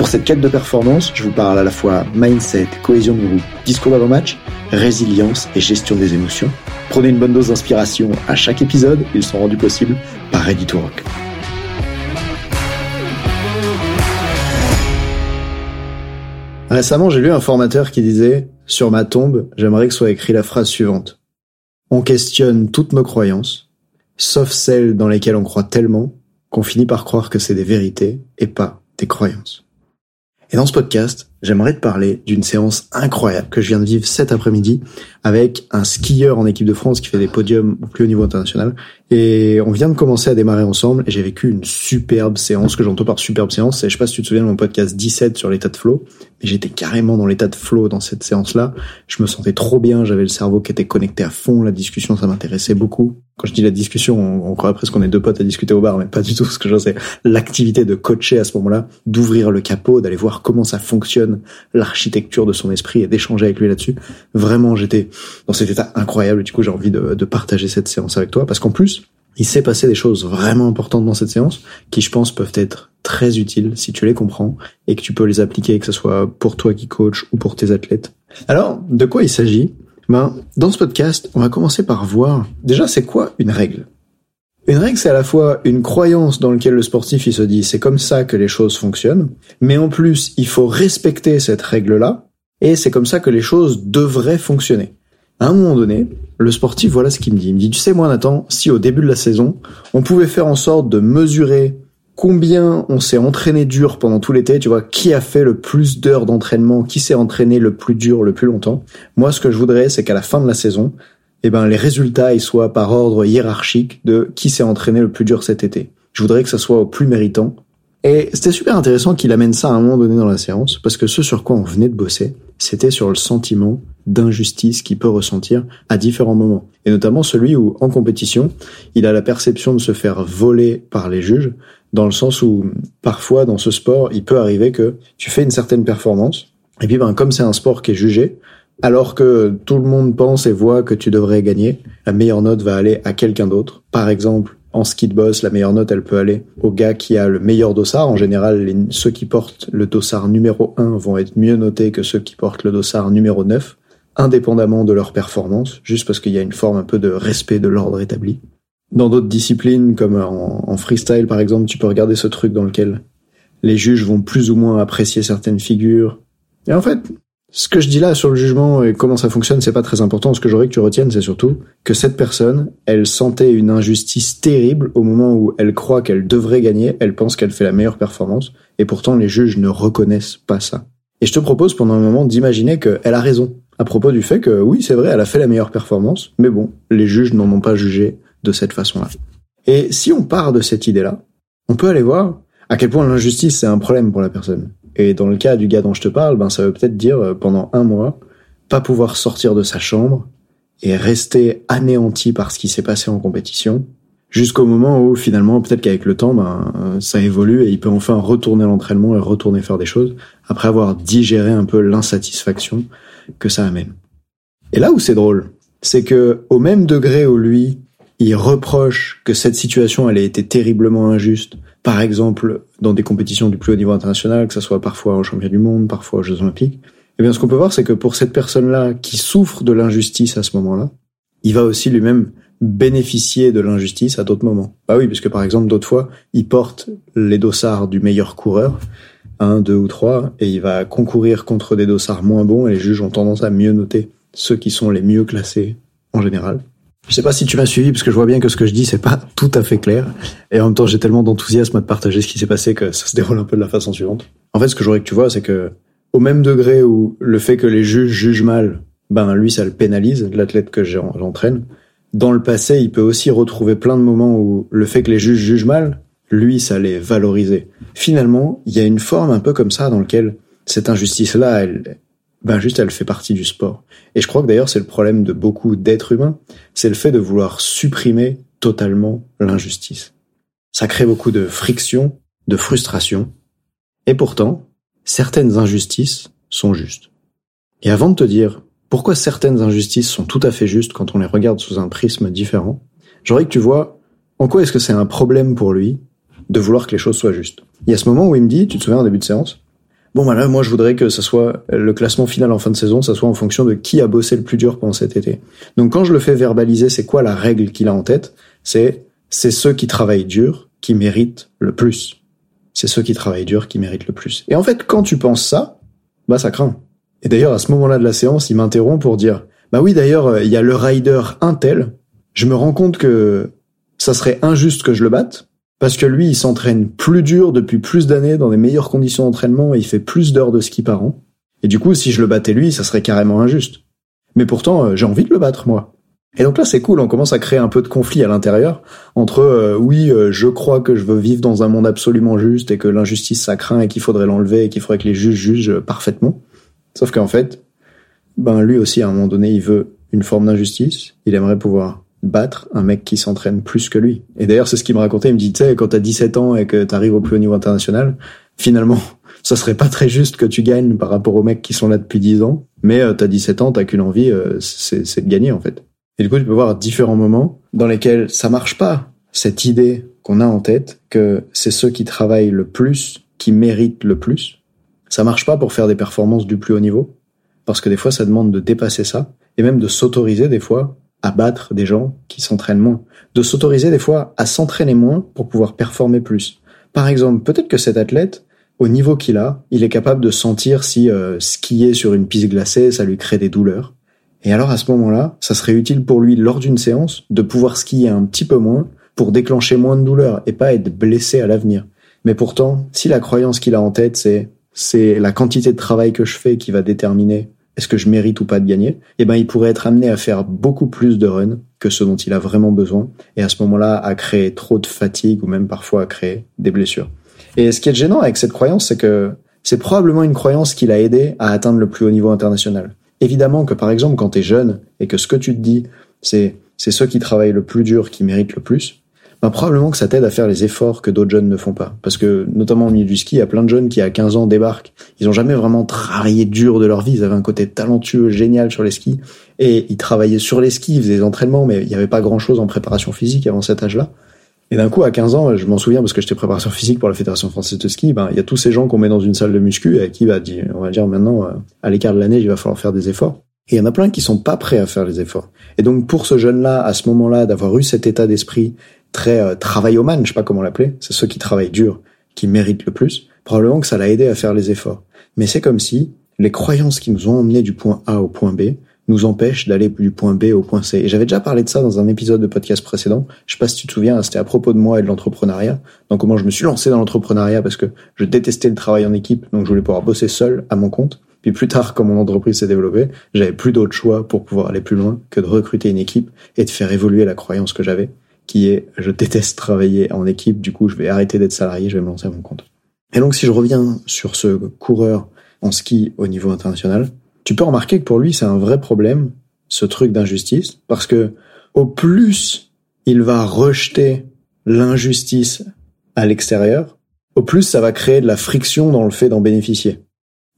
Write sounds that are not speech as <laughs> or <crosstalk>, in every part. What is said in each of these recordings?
Pour cette quête de performance, je vous parle à la fois mindset, cohésion de groupe, discours d'avant-match, résilience et gestion des émotions. Prenez une bonne dose d'inspiration à chaque épisode, ils sont rendus possibles par Ready to Rock. Récemment, j'ai lu un formateur qui disait Sur ma tombe, j'aimerais que soit écrit la phrase suivante. On questionne toutes nos croyances, sauf celles dans lesquelles on croit tellement qu'on finit par croire que c'est des vérités et pas des croyances. Et dans ce podcast, j'aimerais te parler d'une séance incroyable que je viens de vivre cet après-midi avec un skieur en équipe de France qui fait des podiums au plus haut niveau international. Et on vient de commencer à démarrer ensemble et j'ai vécu une superbe séance. Ce que j'entends par superbe séance, c'est, je sais pas si tu te souviens de mon podcast 17 sur l'état de flow, mais j'étais carrément dans l'état de flow dans cette séance-là. Je me sentais trop bien, j'avais le cerveau qui était connecté à fond, la discussion, ça m'intéressait beaucoup quand je dis la discussion, on, croit presque qu'on est deux potes à discuter au bar, mais pas du tout. Ce que je c'est l'activité de coacher à ce moment-là, d'ouvrir le capot, d'aller voir comment ça fonctionne, l'architecture de son esprit et d'échanger avec lui là-dessus. Vraiment, j'étais dans cet état incroyable. Du coup, j'ai envie de, de partager cette séance avec toi parce qu'en plus, il s'est passé des choses vraiment importantes dans cette séance qui, je pense, peuvent être très utiles si tu les comprends et que tu peux les appliquer, que ce soit pour toi qui coach ou pour tes athlètes. Alors, de quoi il s'agit? Ben, dans ce podcast, on va commencer par voir déjà c'est quoi une règle? Une règle, c'est à la fois une croyance dans laquelle le sportif il se dit c'est comme ça que les choses fonctionnent, mais en plus il faut respecter cette règle-là, et c'est comme ça que les choses devraient fonctionner. À un moment donné, le sportif, voilà ce qu'il me dit. Il me dit, tu sais moi Nathan, si au début de la saison, on pouvait faire en sorte de mesurer combien on s'est entraîné dur pendant tout l'été, tu vois, qui a fait le plus d'heures d'entraînement, qui s'est entraîné le plus dur, le plus longtemps. Moi, ce que je voudrais, c'est qu'à la fin de la saison, eh ben, les résultats, ils soient par ordre hiérarchique de qui s'est entraîné le plus dur cet été. Je voudrais que ça soit au plus méritant. Et c'était super intéressant qu'il amène ça à un moment donné dans la séance, parce que ce sur quoi on venait de bosser, c'était sur le sentiment d'injustice qu'il peut ressentir à différents moments. Et notamment celui où, en compétition, il a la perception de se faire voler par les juges, dans le sens où parfois dans ce sport, il peut arriver que tu fais une certaine performance, et puis ben comme c'est un sport qui est jugé, alors que tout le monde pense et voit que tu devrais gagner, la meilleure note va aller à quelqu'un d'autre. Par exemple, en ski de boss, la meilleure note, elle peut aller au gars qui a le meilleur dossard. En général, ceux qui portent le dossard numéro 1 vont être mieux notés que ceux qui portent le dossard numéro 9, indépendamment de leur performance, juste parce qu'il y a une forme un peu de respect de l'ordre établi. Dans d'autres disciplines, comme en, freestyle par exemple, tu peux regarder ce truc dans lequel les juges vont plus ou moins apprécier certaines figures. Et en fait, Ce que je dis là sur le jugement et comment ça fonctionne, c'est pas très important. Ce que j'aurais que tu retiennes, c'est surtout que cette personne, elle sentait une injustice terrible au moment où elle croit qu'elle devrait gagner, elle pense qu'elle fait la meilleure performance, et pourtant les juges ne reconnaissent pas ça. Et je te propose pendant un moment d'imaginer qu'elle a raison à propos du fait que oui, c'est vrai, elle a fait la meilleure performance, mais bon, les juges n'en ont pas jugé de cette façon-là. Et si on part de cette idée-là, on peut aller voir à quel point l'injustice c'est un problème pour la personne. Et dans le cas du gars dont je te parle, ben ça veut peut-être dire euh, pendant un mois pas pouvoir sortir de sa chambre et rester anéanti par ce qui s'est passé en compétition, jusqu'au moment où finalement peut-être qu'avec le temps ben euh, ça évolue et il peut enfin retourner l'entraînement et retourner faire des choses après avoir digéré un peu l'insatisfaction que ça amène. Et là où c'est drôle, c'est que au même degré où lui il reproche que cette situation elle ait été terriblement injuste, par exemple dans des compétitions du plus haut niveau international, que ce soit parfois au championnat du monde, parfois aux Jeux olympiques, eh bien ce qu'on peut voir c'est que pour cette personne-là qui souffre de l'injustice à ce moment-là, il va aussi lui-même bénéficier de l'injustice à d'autres moments. Bah oui, puisque par exemple d'autres fois, il porte les dossards du meilleur coureur, un, deux ou trois, et il va concourir contre des dossards moins bons, et les juges ont tendance à mieux noter ceux qui sont les mieux classés en général. Je sais pas si tu m'as suivi parce que je vois bien que ce que je dis c'est pas <laughs> tout à fait clair et en même temps j'ai tellement d'enthousiasme à te partager ce qui s'est passé que ça se déroule un peu de la façon suivante. En fait, ce que j'aurais que tu vois, c'est que au même degré où le fait que les juges jugent mal, ben lui ça le pénalise, l'athlète que j'entraîne. Dans le passé, il peut aussi retrouver plein de moments où le fait que les juges jugent mal, lui ça les valorisé. Finalement, il y a une forme un peu comme ça dans lequel cette injustice là, elle ben juste elle fait partie du sport. Et je crois que d'ailleurs c'est le problème de beaucoup d'êtres humains, c'est le fait de vouloir supprimer totalement l'injustice. Ça crée beaucoup de friction, de frustration, et pourtant, certaines injustices sont justes. Et avant de te dire pourquoi certaines injustices sont tout à fait justes quand on les regarde sous un prisme différent, j'aurais que tu vois en quoi est-ce que c'est un problème pour lui de vouloir que les choses soient justes. Il y a ce moment où il me dit, tu te souviens en début de séance, Bon voilà, moi je voudrais que ce soit le classement final en fin de saison, ça soit en fonction de qui a bossé le plus dur pendant cet été. Donc quand je le fais verbaliser, c'est quoi la règle qu'il a en tête? C'est c'est ceux qui travaillent dur qui méritent le plus. C'est ceux qui travaillent dur qui méritent le plus. Et en fait, quand tu penses ça, bah ça craint. Et d'ailleurs, à ce moment-là de la séance, il m'interrompt pour dire Bah oui, d'ailleurs, il y a le rider Intel. Je me rends compte que ça serait injuste que je le batte, parce que lui, il s'entraîne plus dur depuis plus d'années dans des meilleures conditions d'entraînement et il fait plus d'heures de ski par an. Et du coup, si je le battais lui, ça serait carrément injuste. Mais pourtant, euh, j'ai envie de le battre, moi. Et donc là, c'est cool, on commence à créer un peu de conflit à l'intérieur entre euh, oui, euh, je crois que je veux vivre dans un monde absolument juste et que l'injustice ça craint et qu'il faudrait l'enlever et qu'il faudrait que les juges jugent parfaitement. Sauf qu'en fait, ben lui aussi à un moment donné, il veut une forme d'injustice, il aimerait pouvoir battre un mec qui s'entraîne plus que lui. Et d'ailleurs, c'est ce qu'il me racontait. Il me dit, tu sais, quand t'as 17 ans et que t'arrives au plus haut niveau international, finalement, <laughs> ça serait pas très juste que tu gagnes par rapport aux mecs qui sont là depuis 10 ans. Mais euh, t'as 17 ans, t'as qu'une envie, euh, c'est de gagner, en fait. Et du coup, tu peux voir différents moments dans lesquels ça marche pas, cette idée qu'on a en tête que c'est ceux qui travaillent le plus qui méritent le plus. Ça marche pas pour faire des performances du plus haut niveau. Parce que des fois, ça demande de dépasser ça. Et même de s'autoriser des fois à battre des gens qui s'entraînent moins, de s'autoriser des fois à s'entraîner moins pour pouvoir performer plus. Par exemple, peut-être que cet athlète, au niveau qu'il a, il est capable de sentir si euh, skier sur une piste glacée, ça lui crée des douleurs. Et alors à ce moment-là, ça serait utile pour lui lors d'une séance de pouvoir skier un petit peu moins pour déclencher moins de douleurs et pas être blessé à l'avenir. Mais pourtant, si la croyance qu'il a en tête c'est c'est la quantité de travail que je fais qui va déterminer est-ce que je mérite ou pas de gagner? Eh ben, il pourrait être amené à faire beaucoup plus de runs que ce dont il a vraiment besoin, et à ce moment-là, à créer trop de fatigue ou même parfois à créer des blessures. Et ce qui est gênant avec cette croyance, c'est que c'est probablement une croyance qui l'a aidé à atteindre le plus haut niveau international. Évidemment que par exemple, quand tu es jeune et que ce que tu te dis, c'est c'est ceux qui travaillent le plus dur qui méritent le plus, bah, probablement que ça t'aide à faire les efforts que d'autres jeunes ne font pas. Parce que, notamment au milieu du ski, il y a plein de jeunes qui, à 15 ans, débarquent. Ils ont jamais vraiment travaillé dur de leur vie. Ils avaient un côté talentueux, génial sur les skis. Et ils travaillaient sur les skis, ils faisaient des entraînements, mais il n'y avait pas grand chose en préparation physique avant cet âge-là. Et d'un coup, à 15 ans, je m'en souviens parce que j'étais préparation physique pour la Fédération française de ski, ben, il y a tous ces gens qu'on met dans une salle de muscu et qui va dire, on va dire maintenant, euh, à l'écart de l'année, il va falloir faire des efforts. Et il y en a plein qui sont pas prêts à faire les efforts. Et donc, pour ce jeune-là, à ce moment-là, d'avoir eu cet état d'esprit très euh, travailloman, je sais pas comment l'appeler, c'est ceux qui travaillent dur, qui méritent le plus, probablement que ça l'a aidé à faire les efforts. Mais c'est comme si les croyances qui nous ont emmenés du point A au point B nous empêchent d'aller du point B au point C. Et j'avais déjà parlé de ça dans un épisode de podcast précédent. Je sais pas si tu te souviens, c'était à propos de moi et de l'entrepreneuriat. Donc comment je me suis lancé dans l'entrepreneuriat parce que je détestais le travail en équipe, donc je voulais pouvoir bosser seul à mon compte. Puis plus tard, quand mon entreprise s'est développée, j'avais plus d'autre choix pour pouvoir aller plus loin que de recruter une équipe et de faire évoluer la croyance que j'avais, qui est je déteste travailler en équipe, du coup je vais arrêter d'être salarié, je vais me lancer à mon compte. Et donc si je reviens sur ce coureur en ski au niveau international, tu peux remarquer que pour lui c'est un vrai problème, ce truc d'injustice, parce que au plus il va rejeter l'injustice à l'extérieur, au plus ça va créer de la friction dans le fait d'en bénéficier.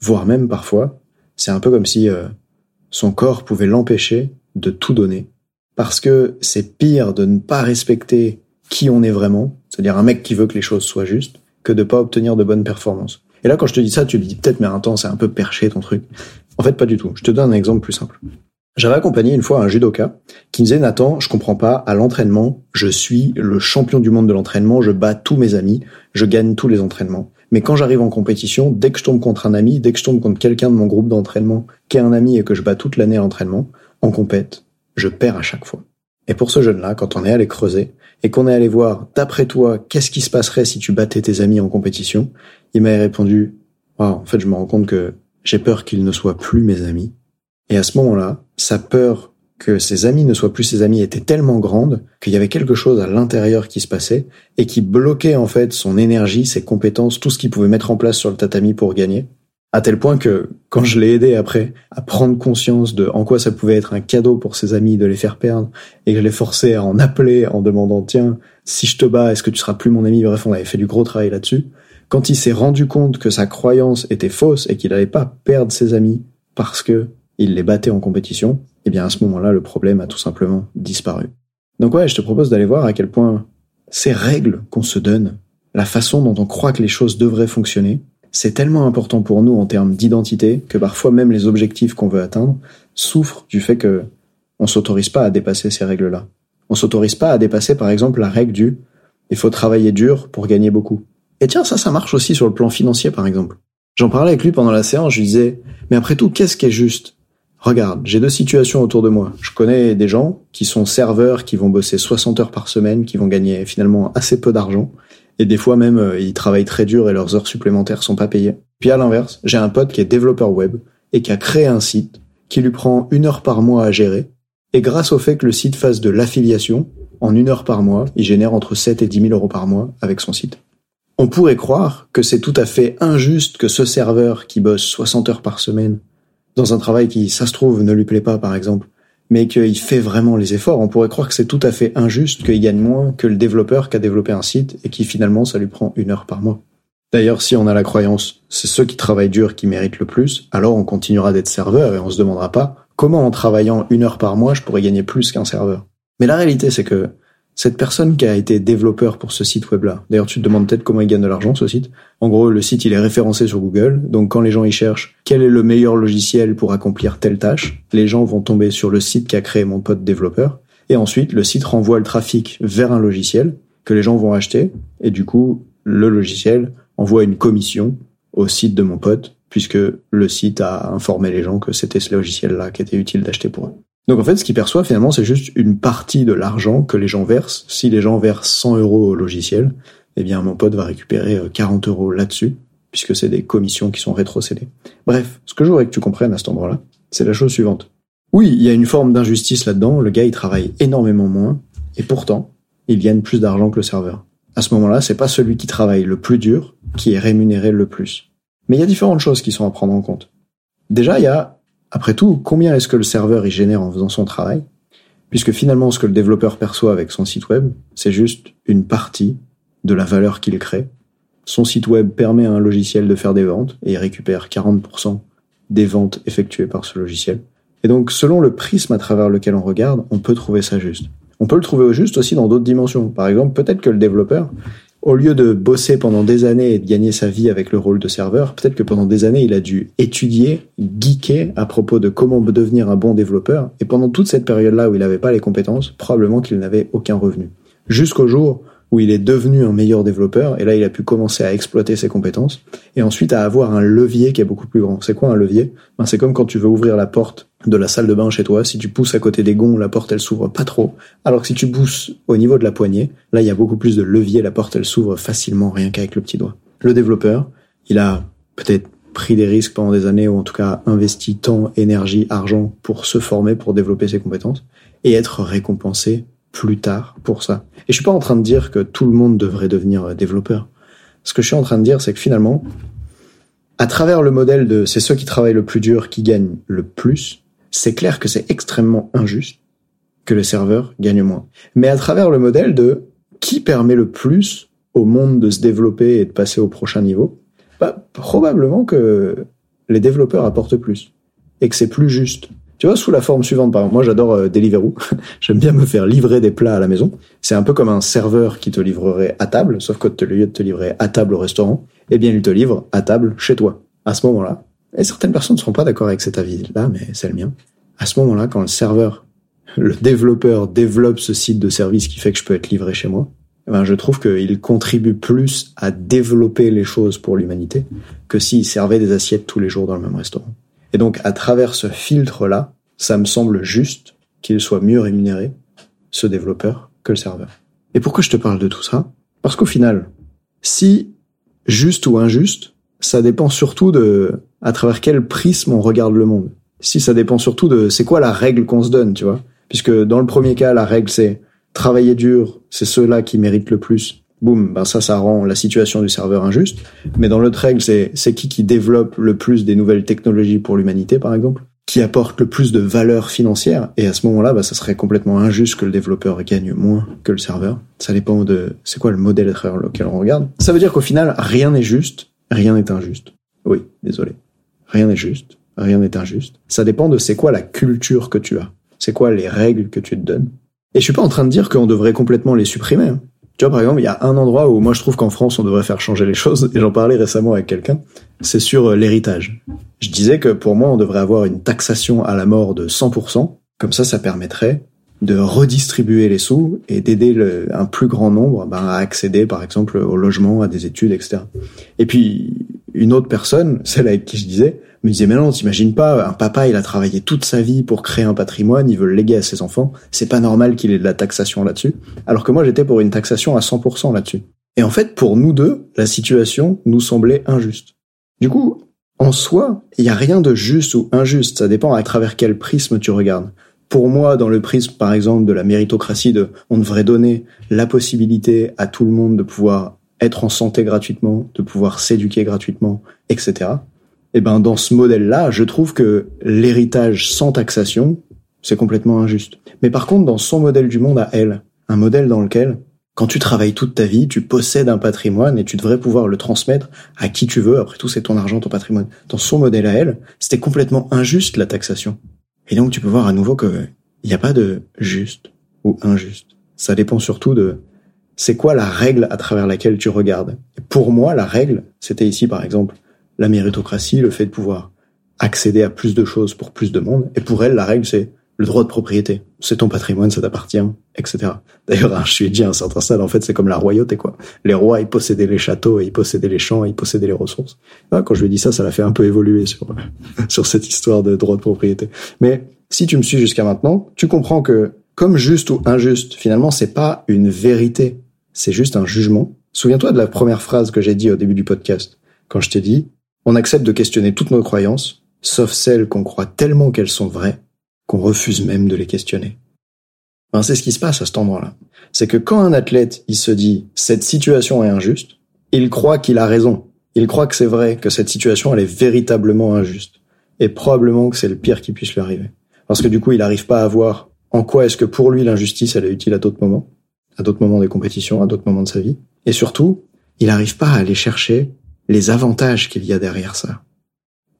Voire même parfois, c'est un peu comme si euh, son corps pouvait l'empêcher de tout donner. Parce que c'est pire de ne pas respecter qui on est vraiment, c'est-à-dire un mec qui veut que les choses soient justes, que de pas obtenir de bonnes performances. Et là, quand je te dis ça, tu te dis peut-être, mais temps, c'est un peu perché ton truc. En fait, pas du tout. Je te donne un exemple plus simple. J'avais accompagné une fois un judoka qui me disait Nathan, je comprends pas, à l'entraînement, je suis le champion du monde de l'entraînement, je bats tous mes amis, je gagne tous les entraînements. Mais quand j'arrive en compétition, dès que je tombe contre un ami, dès que je tombe contre quelqu'un de mon groupe d'entraînement qui est un ami et que je bats toute l'année à l'entraînement, en compète, je perds à chaque fois. Et pour ce jeune-là, quand on est allé creuser et qu'on est allé voir, d'après toi, qu'est-ce qui se passerait si tu battais tes amis en compétition, il m'avait répondu, en fait, je me rends compte que j'ai peur qu'ils ne soient plus mes amis. Et à ce moment-là, sa peur que ses amis ne soient plus ses amis était tellement grande qu'il y avait quelque chose à l'intérieur qui se passait et qui bloquait en fait son énergie, ses compétences, tout ce qu'il pouvait mettre en place sur le tatami pour gagner. À tel point que quand je l'ai aidé après à prendre conscience de en quoi ça pouvait être un cadeau pour ses amis de les faire perdre et que je l'ai forcé à en appeler en demandant tiens si je te bats est-ce que tu seras plus mon ami? Bref on avait fait du gros travail là-dessus quand il s'est rendu compte que sa croyance était fausse et qu'il n'allait pas perdre ses amis parce que il les battait en compétition, eh bien à ce moment-là, le problème a tout simplement disparu. Donc ouais, je te propose d'aller voir à quel point ces règles qu'on se donne, la façon dont on croit que les choses devraient fonctionner, c'est tellement important pour nous en termes d'identité que parfois même les objectifs qu'on veut atteindre souffrent du fait que on s'autorise pas à dépasser ces règles-là. On s'autorise pas à dépasser par exemple la règle du il faut travailler dur pour gagner beaucoup. Et tiens, ça, ça marche aussi sur le plan financier, par exemple. J'en parlais avec lui pendant la séance, je lui disais, mais après tout, qu'est-ce qui est juste? Regarde, j'ai deux situations autour de moi. Je connais des gens qui sont serveurs, qui vont bosser 60 heures par semaine, qui vont gagner finalement assez peu d'argent. Et des fois même, euh, ils travaillent très dur et leurs heures supplémentaires sont pas payées. Puis à l'inverse, j'ai un pote qui est développeur web et qui a créé un site qui lui prend une heure par mois à gérer. Et grâce au fait que le site fasse de l'affiliation, en une heure par mois, il génère entre 7 et 10 000 euros par mois avec son site. On pourrait croire que c'est tout à fait injuste que ce serveur qui bosse 60 heures par semaine dans un travail qui, ça se trouve, ne lui plaît pas, par exemple, mais qu'il fait vraiment les efforts, on pourrait croire que c'est tout à fait injuste qu'il gagne moins que le développeur qui a développé un site et qui finalement ça lui prend une heure par mois. D'ailleurs, si on a la croyance, c'est ceux qui travaillent dur qui méritent le plus, alors on continuera d'être serveur et on se demandera pas comment en travaillant une heure par mois je pourrais gagner plus qu'un serveur. Mais la réalité c'est que cette personne qui a été développeur pour ce site web-là, d'ailleurs tu te demandes peut-être comment il gagne de l'argent ce site. En gros, le site il est référencé sur Google, donc quand les gens y cherchent quel est le meilleur logiciel pour accomplir telle tâche, les gens vont tomber sur le site qu'a créé mon pote développeur, et ensuite le site renvoie le trafic vers un logiciel que les gens vont acheter, et du coup le logiciel envoie une commission au site de mon pote, puisque le site a informé les gens que c'était ce logiciel-là qui était utile d'acheter pour eux. Donc en fait, ce qu'ils perçoivent finalement, c'est juste une partie de l'argent que les gens versent. Si les gens versent 100 euros au logiciel, eh bien mon pote va récupérer 40 euh, euros là-dessus, puisque c'est des commissions qui sont rétrocédées. Bref, ce que je voudrais que tu comprennes à cet endroit-là, c'est la chose suivante. Oui, il y a une forme d'injustice là-dedans, le gars il travaille énormément moins, et pourtant, il gagne plus d'argent que le serveur. À ce moment-là, c'est pas celui qui travaille le plus dur qui est rémunéré le plus. Mais il y a différentes choses qui sont à prendre en compte. Déjà, il y a après tout, combien est-ce que le serveur y génère en faisant son travail? Puisque finalement, ce que le développeur perçoit avec son site web, c'est juste une partie de la valeur qu'il crée. Son site web permet à un logiciel de faire des ventes et il récupère 40% des ventes effectuées par ce logiciel. Et donc, selon le prisme à travers lequel on regarde, on peut trouver ça juste. On peut le trouver juste aussi dans d'autres dimensions. Par exemple, peut-être que le développeur, au lieu de bosser pendant des années et de gagner sa vie avec le rôle de serveur, peut-être que pendant des années, il a dû étudier, geeker à propos de comment devenir un bon développeur. Et pendant toute cette période-là où il n'avait pas les compétences, probablement qu'il n'avait aucun revenu. Jusqu'au jour où il est devenu un meilleur développeur, et là il a pu commencer à exploiter ses compétences, et ensuite à avoir un levier qui est beaucoup plus grand. C'est quoi un levier? Ben, C'est comme quand tu veux ouvrir la porte de la salle de bain chez toi, si tu pousses à côté des gonds, la porte elle s'ouvre pas trop, alors que si tu pousses au niveau de la poignée, là il y a beaucoup plus de levier, la porte elle s'ouvre facilement rien qu'avec le petit doigt. Le développeur, il a peut-être pris des risques pendant des années, ou en tout cas investi temps, énergie, argent pour se former, pour développer ses compétences, et être récompensé plus tard pour ça. Et je suis pas en train de dire que tout le monde devrait devenir euh, développeur. Ce que je suis en train de dire, c'est que finalement, à travers le modèle de c'est ceux qui travaillent le plus dur qui gagnent le plus, c'est clair que c'est extrêmement injuste que les serveurs gagnent moins. Mais à travers le modèle de qui permet le plus au monde de se développer et de passer au prochain niveau, bah, probablement que les développeurs apportent plus et que c'est plus juste. Tu vois, sous la forme suivante, par exemple, moi j'adore euh, Deliveroo. <laughs> J'aime bien me faire livrer des plats à la maison. C'est un peu comme un serveur qui te livrerait à table, sauf qu'au lieu de te livrer à table au restaurant, eh bien il te livre à table chez toi. À ce moment-là, et certaines personnes ne seront pas d'accord avec cet avis-là, mais c'est le mien. À ce moment-là, quand le serveur, <laughs> le développeur développe ce site de service qui fait que je peux être livré chez moi, eh ben, je trouve qu'il contribue plus à développer les choses pour l'humanité que s'il servait des assiettes tous les jours dans le même restaurant. Et donc, à travers ce filtre-là, ça me semble juste qu'il soit mieux rémunéré, ce développeur, que le serveur. Et pourquoi je te parle de tout ça? Parce qu'au final, si juste ou injuste, ça dépend surtout de à travers quel prisme on regarde le monde. Si ça dépend surtout de c'est quoi la règle qu'on se donne, tu vois. Puisque dans le premier cas, la règle c'est travailler dur, c'est ceux-là qui méritent le plus boum, ben ça, ça rend la situation du serveur injuste. Mais dans l'autre règle, c'est c'est qui qui développe le plus des nouvelles technologies pour l'humanité, par exemple, qui apporte le plus de valeur financière. Et à ce moment-là, ben, ça serait complètement injuste que le développeur gagne moins que le serveur. Ça dépend de c'est quoi le modèle à travers lequel on regarde. Ça veut dire qu'au final, rien n'est juste, rien n'est injuste. Oui, désolé. Rien n'est juste, rien n'est injuste. Ça dépend de c'est quoi la culture que tu as. C'est quoi les règles que tu te donnes. Et je suis pas en train de dire qu'on devrait complètement les supprimer. Hein. Tu vois, par exemple, il y a un endroit où moi je trouve qu'en France on devrait faire changer les choses, et j'en parlais récemment avec quelqu'un, c'est sur euh, l'héritage. Je disais que pour moi on devrait avoir une taxation à la mort de 100%, comme ça ça permettrait de redistribuer les sous et d'aider un plus grand nombre ben, à accéder par exemple au logement, à des études, etc. Et puis une autre personne, <laughs> celle avec qui je disais, me disait mais non, t'imagines pas, un papa il a travaillé toute sa vie pour créer un patrimoine, il veut le léguer à ses enfants, c'est pas normal qu'il ait de la taxation là-dessus. Alors que moi j'étais pour une taxation à 100% là-dessus. Et en fait pour nous deux, la situation nous semblait injuste. Du coup, en soi, il y a rien de juste ou injuste, ça dépend à travers quel prisme tu regardes. Pour moi, dans le prisme, par exemple, de la méritocratie, de, on devrait donner la possibilité à tout le monde de pouvoir être en santé gratuitement, de pouvoir s'éduquer gratuitement, etc eh ben dans ce modèle-là, je trouve que l'héritage sans taxation, c'est complètement injuste. Mais par contre, dans son modèle du monde à elle, un modèle dans lequel, quand tu travailles toute ta vie, tu possèdes un patrimoine et tu devrais pouvoir le transmettre à qui tu veux. Après tout, c'est ton argent, ton patrimoine. Dans son modèle à elle, c'était complètement injuste la taxation. Et donc, tu peux voir à nouveau que il n'y a pas de juste ou injuste. Ça dépend surtout de c'est quoi la règle à travers laquelle tu regardes. Pour moi, la règle, c'était ici par exemple la méritocratie, le fait de pouvoir accéder à plus de choses pour plus de monde. Et pour elle, la règle, c'est le droit de propriété. C'est ton patrimoine, ça t'appartient, etc. D'ailleurs, je suis dit un certain stade, en fait, c'est comme la royauté, quoi. Les rois, ils possédaient les châteaux, et ils possédaient les champs, et ils possédaient les ressources. quand je lui ai dit ça, ça l'a fait un peu évoluer sur, <laughs> sur cette histoire de droit de propriété. Mais si tu me suis jusqu'à maintenant, tu comprends que, comme juste ou injuste, finalement, c'est pas une vérité. C'est juste un jugement. Souviens-toi de la première phrase que j'ai dit au début du podcast. Quand je t'ai dit, on accepte de questionner toutes nos croyances, sauf celles qu'on croit tellement qu'elles sont vraies, qu'on refuse même de les questionner. Ben, c'est ce qui se passe à cet endroit-là. C'est que quand un athlète, il se dit, cette situation est injuste, il croit qu'il a raison. Il croit que c'est vrai, que cette situation, elle est véritablement injuste. Et probablement que c'est le pire qui puisse lui arriver. Parce que du coup, il n'arrive pas à voir en quoi est-ce que pour lui l'injustice, elle est utile à d'autres moments, à d'autres moments des compétitions, à d'autres moments de sa vie. Et surtout, il n'arrive pas à aller chercher les avantages qu'il y a derrière ça.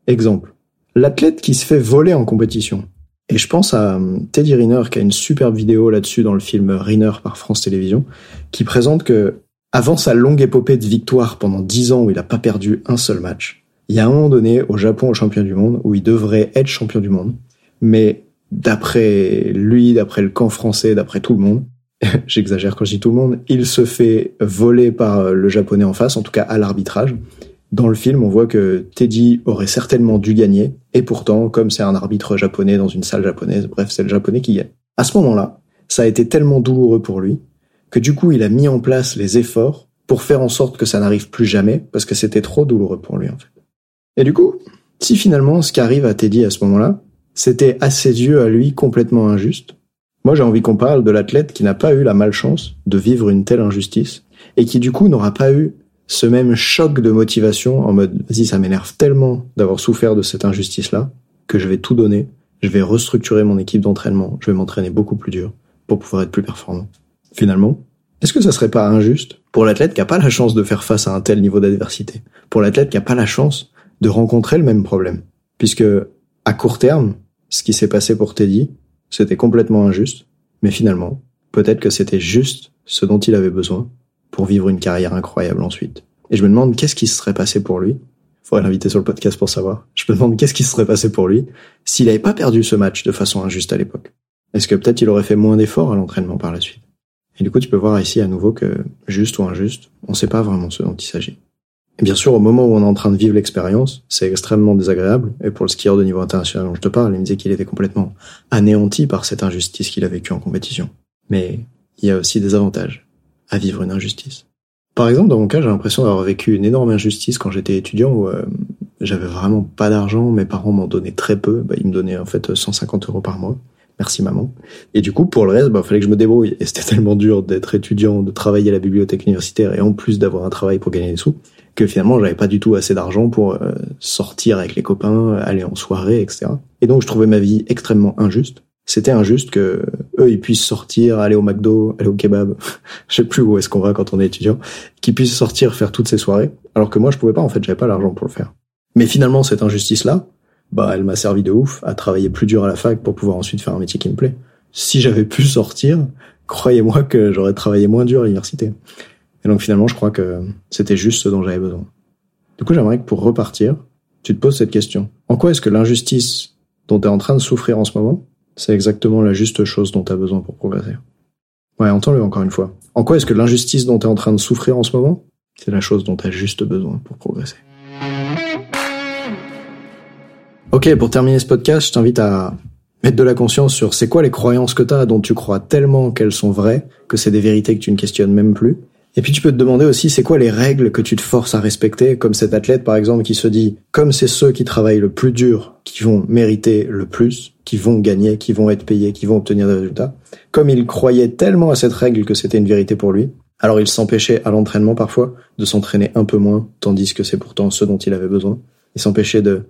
Exemple, l'athlète qui se fait voler en compétition. Et je pense à euh, Teddy Riner qui a une superbe vidéo là-dessus dans le film Riner par France Télévisions, qui présente que avant sa longue épopée de victoire pendant dix ans où il n'a pas perdu un seul match, il y a un moment donné au Japon au champion du monde où il devrait être champion du monde, mais d'après lui, d'après le camp français, d'après tout le monde, <laughs> j'exagère quand je dis tout le monde, il se fait voler par le japonais en face, en tout cas à l'arbitrage. Dans le film, on voit que Teddy aurait certainement dû gagner, et pourtant, comme c'est un arbitre japonais dans une salle japonaise, bref, c'est le japonais qui gagne. À ce moment-là, ça a été tellement douloureux pour lui, que du coup, il a mis en place les efforts pour faire en sorte que ça n'arrive plus jamais, parce que c'était trop douloureux pour lui, en fait. Et du coup, si finalement, ce qui arrive à Teddy à ce moment-là, c'était à ses yeux, à lui, complètement injuste, moi j'ai envie qu'on parle de l'athlète qui n'a pas eu la malchance de vivre une telle injustice, et qui du coup n'aura pas eu ce même choc de motivation en mode vas-y ça m'énerve tellement d'avoir souffert de cette injustice là que je vais tout donner, je vais restructurer mon équipe d'entraînement, je vais m'entraîner beaucoup plus dur pour pouvoir être plus performant. Finalement, est-ce que ça serait pas injuste pour l'athlète qui a pas la chance de faire face à un tel niveau d'adversité, pour l'athlète qui a pas la chance de rencontrer le même problème, puisque à court terme, ce qui s'est passé pour Teddy, c'était complètement injuste, mais finalement, peut-être que c'était juste ce dont il avait besoin pour vivre une carrière incroyable ensuite. Et je me demande qu'est-ce qui se serait passé pour lui. Faudrait l'inviter sur le podcast pour savoir. Je me demande qu'est-ce qui se serait passé pour lui s'il n'avait pas perdu ce match de façon injuste à l'époque. Est-ce que peut-être il aurait fait moins d'efforts à l'entraînement par la suite? Et du coup, tu peux voir ici à nouveau que, juste ou injuste, on ne sait pas vraiment ce dont il s'agit. Et bien sûr, au moment où on est en train de vivre l'expérience, c'est extrêmement désagréable. Et pour le skieur de niveau international dont je te parle, il me disait qu'il était complètement anéanti par cette injustice qu'il a vécue en compétition. Mais il y a aussi des avantages à vivre une injustice. Par exemple, dans mon cas, j'ai l'impression d'avoir vécu une énorme injustice quand j'étais étudiant où euh, j'avais vraiment pas d'argent, mes parents m'en donnaient très peu, bah, ils me donnaient en fait 150 euros par mois. Merci maman. Et du coup, pour le reste, bah, fallait que je me débrouille. Et c'était <laughs> tellement dur d'être étudiant, de travailler à la bibliothèque universitaire et en plus d'avoir un travail pour gagner des sous, que finalement, j'avais pas du tout assez d'argent pour euh, sortir avec les copains, aller en soirée, etc. Et donc, je trouvais ma vie extrêmement injuste c'était injuste que eux ils puissent sortir, aller au McDo, aller au kebab, <laughs> je sais plus où est-ce qu'on va quand on est étudiant, qu'ils puissent sortir faire toutes ces soirées, alors que moi je pouvais pas en fait, j'avais pas l'argent pour le faire. Mais finalement cette injustice là, bah elle m'a servi de ouf à travailler plus dur à la fac pour pouvoir ensuite faire un métier qui me plaît. Si j'avais pu sortir, croyez-moi que j'aurais travaillé moins dur à l'université. Et donc finalement je crois que c'était juste ce dont j'avais besoin. Du coup j'aimerais que pour repartir, tu te poses cette question. En quoi est-ce que l'injustice dont tu es en train de souffrir en ce moment c'est exactement la juste chose dont tu as besoin pour progresser. Ouais, entends-le encore une fois. En quoi est-ce que l'injustice dont tu es en train de souffrir en ce moment, c'est la chose dont tu as juste besoin pour progresser? Ok, pour terminer ce podcast, je t'invite à mettre de la conscience sur c'est quoi les croyances que tu as dont tu crois tellement qu'elles sont vraies que c'est des vérités que tu ne questionnes même plus et puis tu peux te demander aussi c'est quoi les règles que tu te forces à respecter, comme cet athlète par exemple qui se dit comme c'est ceux qui travaillent le plus dur qui vont mériter le plus, qui vont gagner, qui vont être payés, qui vont obtenir des résultats, comme il croyait tellement à cette règle que c'était une vérité pour lui, alors il s'empêchait à l'entraînement parfois de s'entraîner un peu moins, tandis que c'est pourtant ce dont il avait besoin. Il s'empêchait de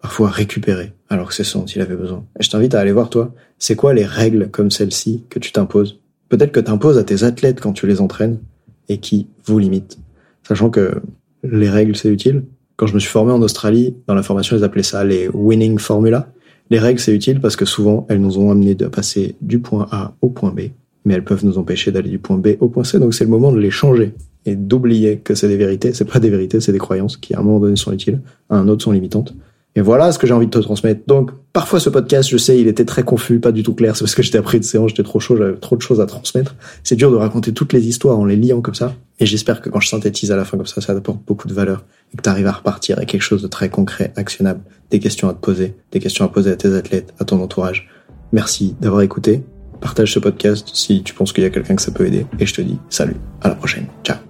parfois récupérer, alors que c'est ce dont il avait besoin. Et je t'invite à aller voir toi, c'est quoi les règles comme celle-ci que tu t'imposes? Peut-être que tu imposes à tes athlètes quand tu les entraînes, et qui vous limite. Sachant que les règles, c'est utile. Quand je me suis formé en Australie, dans la formation, ils appelaient ça les winning formula. Les règles, c'est utile parce que souvent, elles nous ont amené de passer du point A au point B, mais elles peuvent nous empêcher d'aller du point B au point C. Donc c'est le moment de les changer et d'oublier que c'est des vérités. C'est pas des vérités, c'est des croyances qui à un moment donné sont utiles, à un autre sont limitantes. Et voilà ce que j'ai envie de te transmettre. Donc, parfois ce podcast, je sais, il était très confus, pas du tout clair. C'est parce que j'étais après de séance, j'étais trop chaud, j'avais trop de choses à transmettre. C'est dur de raconter toutes les histoires en les liant comme ça. Et j'espère que quand je synthétise à la fin comme ça, ça apporte beaucoup de valeur et que tu arrives à repartir avec quelque chose de très concret, actionnable, des questions à te poser, des questions à poser à tes athlètes, à ton entourage. Merci d'avoir écouté. Partage ce podcast si tu penses qu'il y a quelqu'un que ça peut aider. Et je te dis salut, à la prochaine. Ciao.